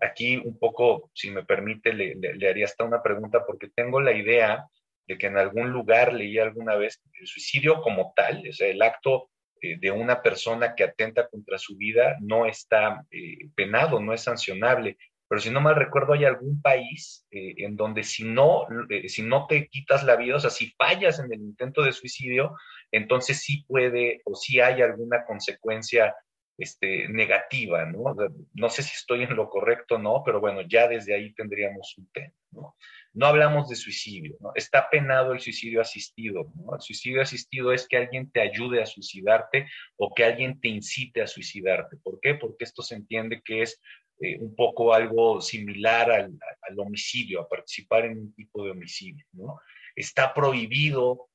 aquí un poco, si me permite, le, le, haría hasta una pregunta porque tengo la idea de que en algún lugar leí alguna vez el suicidio como tal, o sea, el acto eh, de una persona que atenta contra su vida no está eh, penado, no es sancionable. Pero si no mal recuerdo, hay algún país eh, en donde si no, si no te quitas la vida, o sea, si fallas en el intento de suicidio, entonces sí puede o sí hay alguna consecuencia este, negativa, ¿no? No sé si estoy en lo correcto o no, pero bueno, ya desde ahí tendríamos un tema, ¿no? No hablamos de suicidio, ¿no? Está penado el suicidio asistido, ¿no? El suicidio asistido es que alguien te ayude a suicidarte o que alguien te incite a suicidarte. ¿Por qué? Porque esto se entiende que es eh, un poco algo similar al, homicidio, a participar en un tipo de homicidio, ¿no? Está prohibido,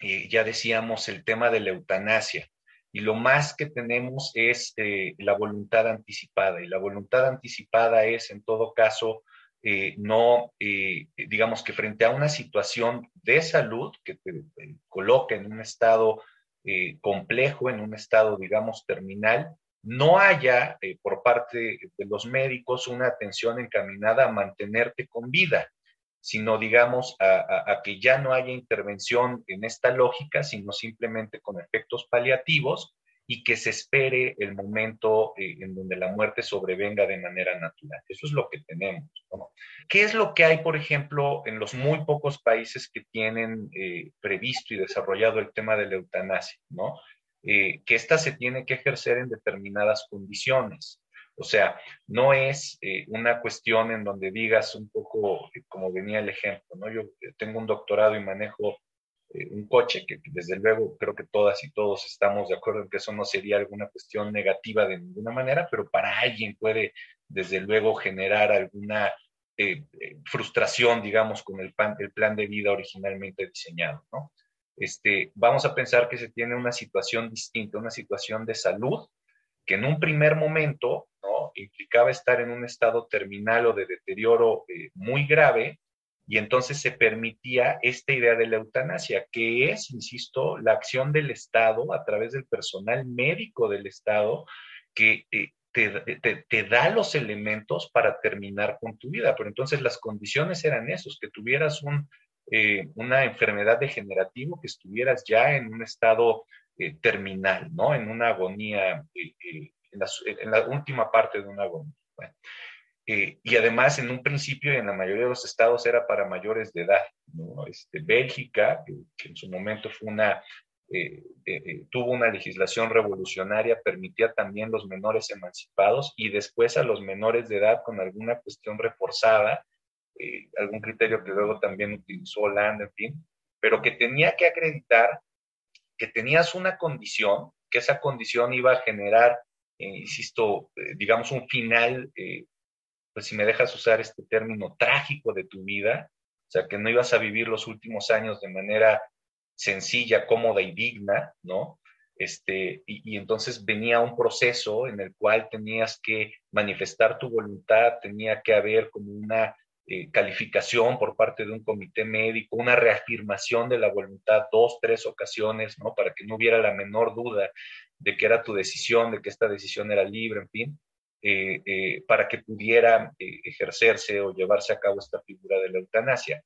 eh, ya decíamos, el tema de la eutanasia. y lo más que tenemos es eh, la voluntad anticipada. Y la voluntad anticipada es, en todo caso, no, digamos que frente a una situación de salud que te, coloca en un estado complejo, en un estado, digamos, terminal, no haya por parte de los médicos una atención encaminada a mantenerte con vida sino digamos a, que ya no haya intervención en esta lógica, sino simplemente con efectos paliativos y que se espere el momento eh, en donde la muerte sobrevenga de manera natural. Eso es lo que tenemos. ¿Qué es lo que hay, por ejemplo, en los muy pocos países que tienen eh, previsto y desarrollado el tema de la eutanasia? ¿no? Eh, que ésta se tiene que ejercer en determinadas condiciones. O sea, no es eh, una cuestión en donde digas un poco eh, como venía el ejemplo, ¿no? Yo eh, tengo un doctorado y manejo un coche, que, desde luego creo que todas y todos estamos de acuerdo en que eso no sería alguna cuestión negativa de ninguna manera, pero para alguien puede desde luego generar alguna frustración, digamos, con el, el plan de vida originalmente diseñado, ¿no? Este, vamos a pensar que se tiene una situación distinta, una situación de salud, que en un primer momento ¿no? implicaba estar en un estado terminal o de deterioro eh, muy grave, y entonces se permitía esta idea de la eutanasia, que es, insisto, la acción del Estado a través del personal médico del Estado que eh, te, da los elementos para terminar con tu vida. Pero entonces las condiciones eran esos, que tuvieras un, eh, una enfermedad degenerativa, que estuvieras ya en un estado eh, terminal, ¿no? En una agonía, eh, eh, en, la, última parte de una agonía. y además, en un principio en la mayoría de los estados era para mayores de edad. ¿no? Este, Bélgica, que, en su momento fue una, tuvo una legislación revolucionaria, permitía también los menores emancipados y después a los menores de edad con alguna cuestión reforzada, algún criterio que luego también utilizó Holanda, en fin, pero que tenía que acreditar que tenías una condición, que esa condición iba a generar, eh, insisto, eh, digamos, un final, eh, pues si me dejas usar este término, trágico de tu vida, o sea, que no ibas a vivir los últimos años de manera sencilla, cómoda y digna, ¿no? Este, y, y, entonces venía un proceso en el cual tenías que manifestar tu voluntad, tenía que haber como una eh, calificación por parte de un comité médico, una reafirmación de la voluntad dos, tres ocasiones, ¿no? Para que no hubiera la menor duda de que era tu decisión, de que esta decisión era libre, en fin, eh, eh, para que pudiera ejercerse o llevarse a cabo esta figura de la eutanasia.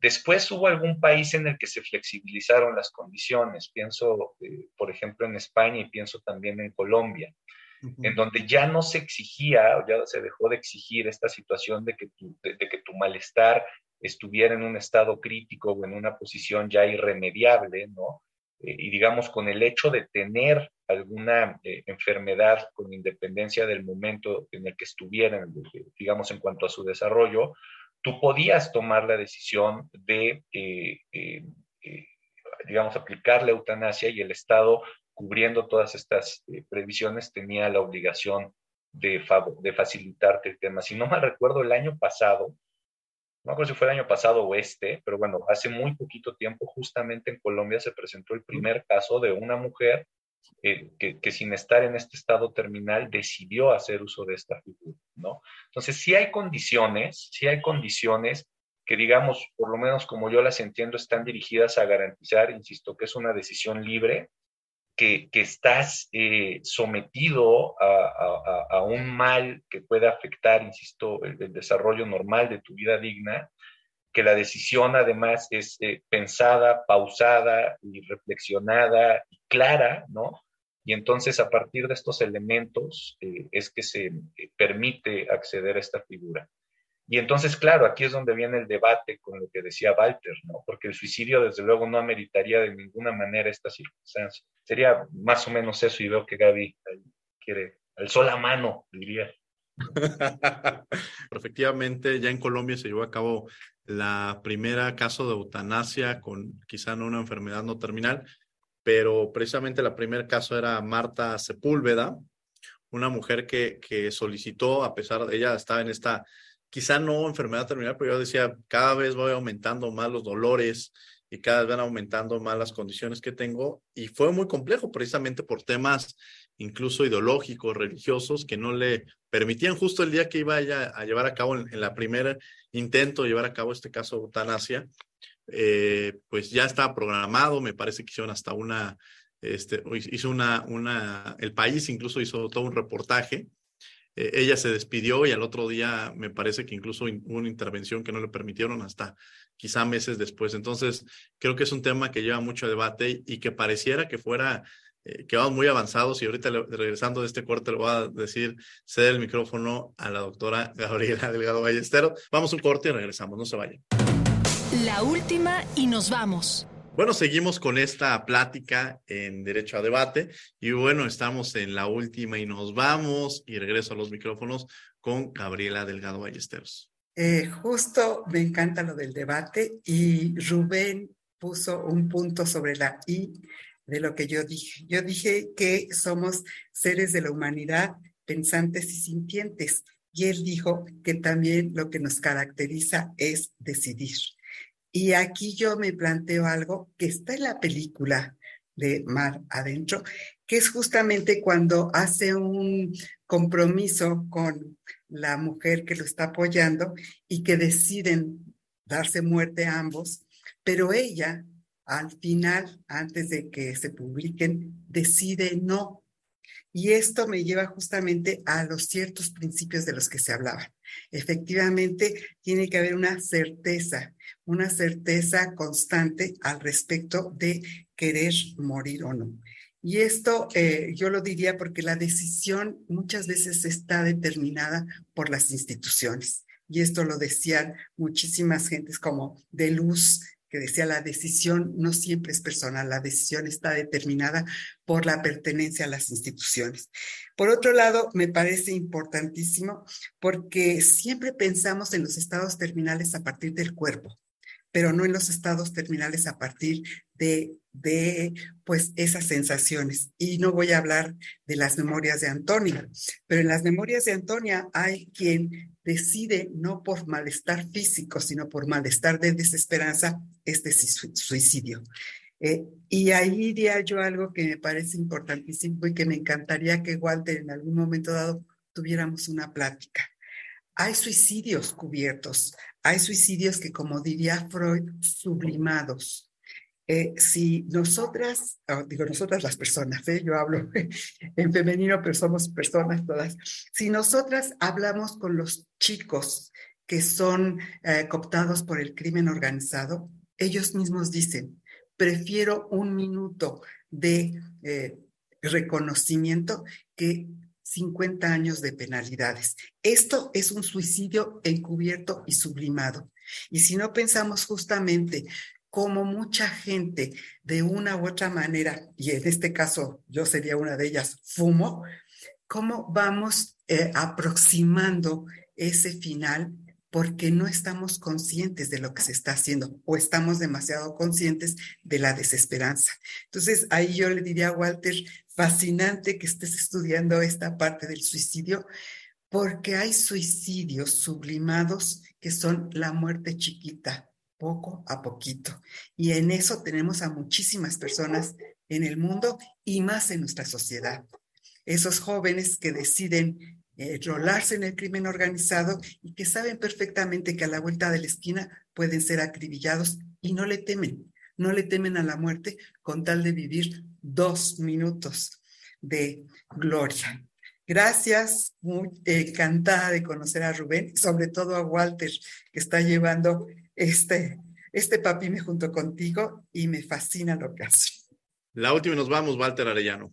Después hubo algún país en el que se flexibilizaron las condiciones, pienso, por ejemplo, en España y pienso también en Colombia en donde ya no se exigía, ya se dejó de exigir esta situación de que tu, de, que tu malestar estuviera en un estado crítico o en una posición ya irremediable, ¿no? Eh, y digamos, con el hecho de tener alguna eh, enfermedad con independencia del momento en el que estuvieran, digamos, en cuanto a su desarrollo, tú podías tomar la decisión de, eh, digamos, aplicar la eutanasia y el Estado cubriendo todas estas eh, previsiones, tenía la obligación de, facilitarte el tema. Si no me recuerdo, el año pasado, no recuerdo si fue el año pasado o este, pero bueno, hace muy poquito tiempo, justamente en Colombia se presentó el primer caso de una mujer eh, que, que, sin estar en este estado terminal decidió hacer uso de esta figura, ¿no? Entonces, sí hay condiciones, sí hay condiciones que digamos, por lo menos como yo las entiendo, están dirigidas a garantizar, insisto, que es una decisión libre, que, estás eh, sometido a, un mal que puede afectar, insisto, el, desarrollo normal de tu vida digna, que la decisión además es eh, pensada, pausada y reflexionada y clara, ¿no? Y entonces a partir de estos elementos eh, es que se permite acceder a esta figura. Y entonces, claro, aquí es donde viene el debate con lo que decía Walter, ¿no? Porque el suicidio, desde luego, no ameritaría de ninguna manera esta circunstancia. Sería más o menos eso, y veo que Gaby quiere alzó la mano, diría. (laughs) Efectivamente, ya en Colombia se llevó a cabo la primera caso de eutanasia con quizá no una enfermedad no terminal, pero precisamente el primer caso era Marta Sepúlveda, una mujer que, que solicitó, a pesar de ella estaba en esta quizá no enfermedad terminal, pero yo decía, cada vez voy aumentando más los dolores y cada vez van aumentando más las condiciones que tengo y fue muy complejo precisamente por temas incluso ideológicos, religiosos, que no le permitían justo el día que iba ella a llevar a cabo en, la primera intento de llevar a cabo este caso de eutanasia, eh, pues ya estaba programado, me parece que hicieron hasta una, este, hizo una, una, el país incluso hizo todo un reportaje. Eh, ella se despidió y al otro día me parece que incluso hubo una intervención que no le permitieron hasta quizá meses después. Entonces, creo que es un tema que lleva mucho debate y que pareciera que fuera eh, que vamos muy avanzados y ahorita regresando de este corte le voy a decir, ceder el micrófono a la doctora Gabriela Delgado Ballestero. Vamos un corte y regresamos, no se vayan. La última y nos vamos. Bueno, seguimos con esta plática en Derecho a Debate y bueno, estamos en la última y nos vamos y regreso a los micrófonos con Gabriela Delgado Ballesteros. Eh, justo me encanta lo del debate y Rubén puso un punto sobre la I de lo que yo dije. Yo dije que somos seres de la humanidad pensantes y sintientes y él dijo que también lo que nos caracteriza es decidir. Y aquí yo me planteo algo que está en la película de Mar Adentro, que es justamente cuando hace un compromiso con la mujer que lo está apoyando y que deciden darse muerte a ambos, pero ella al final, antes de que se publiquen, decide no. Y esto me lleva justamente a los ciertos principios de los que se hablaba. Efectivamente, tiene que haber una certeza, una certeza constante al respecto de querer morir o no. Y esto eh, yo lo diría porque la decisión muchas veces está determinada por las instituciones. Y esto lo decían muchísimas gentes como de luz, que decía la decisión no siempre es personal, la decisión está determinada por la pertenencia a las instituciones. Por otro lado, me parece importantísimo porque siempre pensamos en los estados terminales a partir del cuerpo, pero no en los estados terminales a partir de, de pues esas sensaciones. Y no voy a hablar de las memorias de Antonia, pero en las memorias de Antonia hay quien decide no por malestar físico, sino por malestar de desesperanza, este suicidio. Eh, y ahí diría yo algo que me parece importantísimo y que me encantaría que Walter en algún momento dado tuviéramos una plática. Hay suicidios cubiertos, hay suicidios que, como diría Freud, sublimados, eh, si nosotras, digo nosotras las personas, ¿eh? yo hablo (laughs) en femenino, pero somos personas todas, si nosotras hablamos con los chicos que son eh, cooptados por el crimen organizado, ellos mismos dicen, prefiero un minuto de reconocimiento que 50 años de penalidades. Esto es un suicidio encubierto y sublimado. Y si no pensamos justamente como mucha gente de una u otra manera, y en este caso yo sería una de ellas, fumo, cómo vamos eh, aproximando ese final porque no estamos conscientes de lo que se está haciendo o estamos demasiado conscientes de la desesperanza. Entonces, ahí yo le diría a Walter, fascinante que estés estudiando esta parte del suicidio, porque hay suicidios sublimados que son la muerte chiquita, poco a poquito. Y en eso tenemos a muchísimas personas en el mundo y más en nuestra sociedad. Esos jóvenes que deciden eh, rolarse en el crimen organizado y que saben perfectamente que a la vuelta de la esquina pueden ser acribillados y no le temen, no le temen a la muerte con tal de vivir dos minutos de gloria. Gracias, muy encantada de conocer a Rubén, sobre todo a Walter, que está llevando este, este papime junto contigo y me fascina lo que hace. La última y nos vamos, Walter Arellano.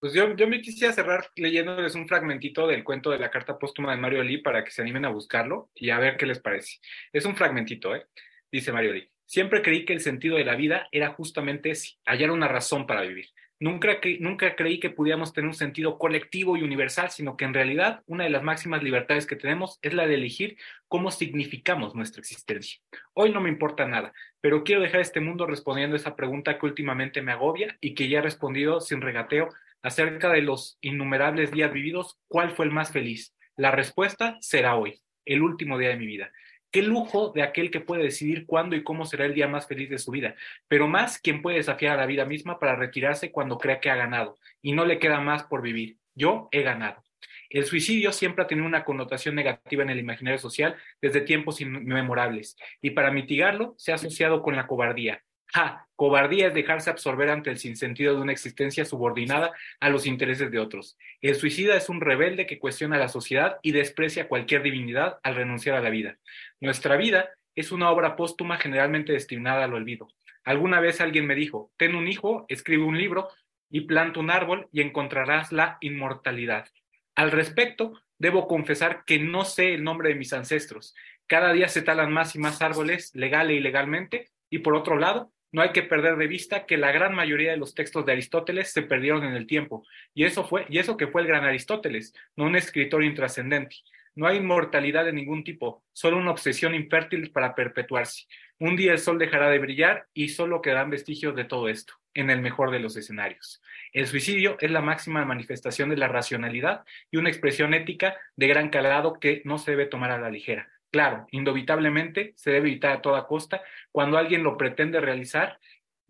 Pues yo, yo me quisiera cerrar leyéndoles un fragmentito del cuento de la carta póstuma de Mario Lee para que se animen a buscarlo y a ver qué les parece. Es un fragmentito, ¿eh? Dice Mario Lee. Siempre creí que el sentido de la vida era justamente ese, hallar una razón para vivir. Nunca, creí que pudiéramos tener un sentido colectivo y universal, sino que en realidad una de las máximas libertades que tenemos es la de elegir cómo significamos nuestra existencia. Hoy no me importa nada, pero quiero dejar este mundo respondiendo esa pregunta que últimamente me agobia y que ya he respondido sin regateo acerca de los innumerables días vividos, ¿cuál fue el más feliz? La respuesta será hoy, el último día de mi vida. Qué lujo de aquel que puede decidir cuándo y cómo será el día más feliz de su vida, pero más quien puede desafiar a la vida misma para retirarse cuando crea que ha ganado y no le queda más por vivir. Yo he ganado. El suicidio siempre ha tenido una connotación negativa en el imaginario social desde tiempos inmemorables y para mitigarlo se ha asociado con la cobardía, Ja, cobardía es dejarse absorber ante el sinsentido de una existencia subordinada a los intereses de otros. El suicida es un rebelde que cuestiona a la sociedad y desprecia cualquier divinidad al renunciar a la vida. Nuestra vida es una obra póstuma generalmente destinada al olvido. Alguna vez alguien me dijo, ten un hijo, escribe un libro y planta un árbol y encontrarás la inmortalidad. Al respecto, debo confesar que no sé el nombre de mis ancestros. Cada día se talan más y más árboles, legal e ilegalmente, y por otro lado, no hay que perder de vista que la gran mayoría de los textos de Aristóteles se perdieron en el tiempo, y eso fue, y eso que fue el gran Aristóteles, no un escritor intrascendente. No hay inmortalidad de ningún tipo, solo una obsesión infértil para perpetuarse. Un día el sol dejará de brillar y solo quedarán vestigios de todo esto, en el mejor de los escenarios. El suicidio es la máxima manifestación de la racionalidad y una expresión ética de gran calado que no se debe tomar a la ligera. Claro, indovitablemente se debe evitar a toda costa cuando alguien lo pretende realizar,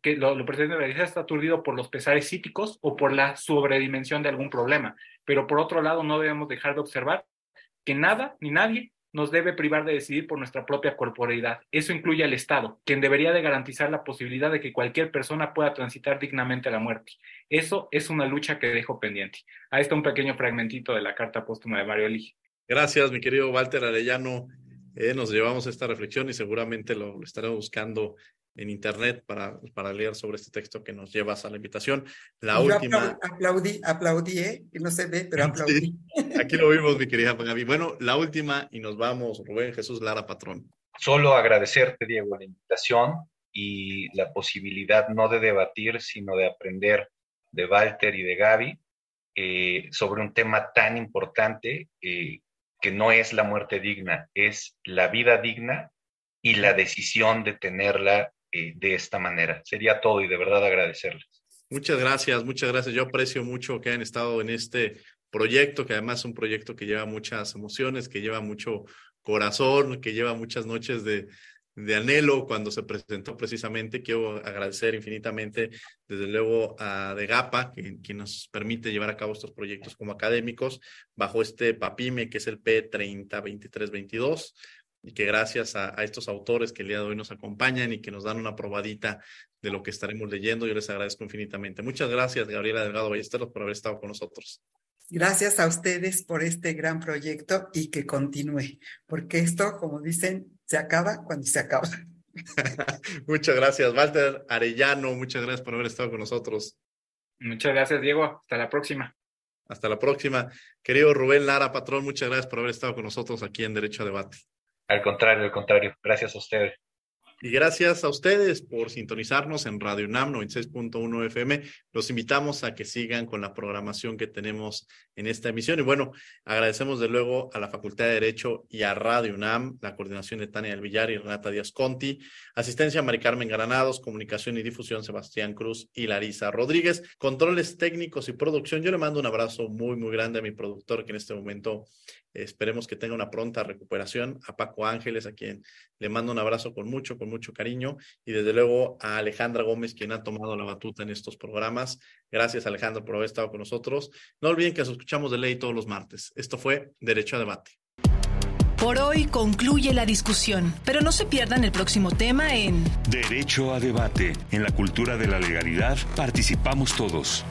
que lo, pretende realizar está aturdido por los pesares psíquicos o por la sobredimensión de algún problema. Pero por otro lado, no debemos dejar de observar que nada ni nadie nos debe privar de decidir por nuestra propia corporeidad. Eso incluye al Estado, quien debería de garantizar la posibilidad de que cualquier persona pueda transitar dignamente a la muerte. Eso es una lucha que dejo pendiente. Ahí está un pequeño fragmentito de la carta póstuma de Mario Elige. Gracias, mi querido Walter Arellano. Eh, nos llevamos esta reflexión y seguramente lo, estaremos buscando en internet para, para leer sobre este texto que nos llevas a la invitación. La última. Aplaudí, aplaudí, ¿eh? que no se ve, pero aplaudí. (laughs) aquí lo vimos, mi querida Gaby. Bueno, la última y nos vamos, Rubén Jesús Lara, patrón. Solo agradecerte, Diego, la invitación y la posibilidad no de debatir, sino de aprender de Walter y de Gaby eh, sobre un tema tan importante eh, que no es la muerte digna, es la vida digna y la decisión de tenerla eh, de esta manera. Sería todo y de verdad agradecerles. Muchas gracias, muchas gracias. Yo aprecio mucho que hayan estado en este proyecto, que además es un proyecto que lleva muchas emociones, que lleva mucho corazón, que lleva muchas noches de, de anhelo cuando se presentó precisamente. Quiero agradecer infinitamente, desde luego, a DEGAPA, quien, quien, nos permite llevar a cabo estos proyectos como académicos bajo este PAPIME, que es el P302322, y que gracias a, a, estos autores que el día de hoy nos acompañan y que nos dan una probadita de lo que estaremos leyendo, yo les agradezco infinitamente. Muchas gracias, Gabriela Delgado Ballesteros, por haber estado con nosotros. Gracias a ustedes por este gran proyecto y que continúe, porque esto, como dicen, se acaba cuando se acaba. (laughs) muchas gracias, Walter Arellano. Muchas gracias por haber estado con nosotros. Muchas gracias, Diego. Hasta la próxima. Hasta la próxima. Querido Rubén Lara, patrón, muchas gracias por haber estado con nosotros aquí en Derecho a Debate. Al contrario, al contrario. Gracias a ustedes. Y gracias a ustedes por sintonizarnos en Radio UNAM 96.1 FM. Los invitamos a que sigan con la programación que tenemos en esta emisión. Y bueno, agradecemos de luego a la Facultad de Derecho y a Radio UNAM, la coordinación de Tania del Villar y Renata Díaz Conti, asistencia a Mari Carmen Granados, comunicación y difusión Sebastián Cruz y Larisa Rodríguez, controles técnicos y producción. Yo le mando un abrazo muy, muy grande a mi productor que en este momento Esperemos que tenga una pronta recuperación. A Paco Ángeles, a quien le mando un abrazo con mucho, con mucho cariño. Y desde luego a Alejandra Gómez, quien ha tomado la batuta en estos programas. Gracias, Alejandra, por haber estado con nosotros. No olviden que nos escuchamos de ley todos los martes. Esto fue Derecho a Debate. Por hoy concluye la discusión, pero no se pierdan el próximo tema en Derecho a Debate. En la cultura de la legalidad participamos todos.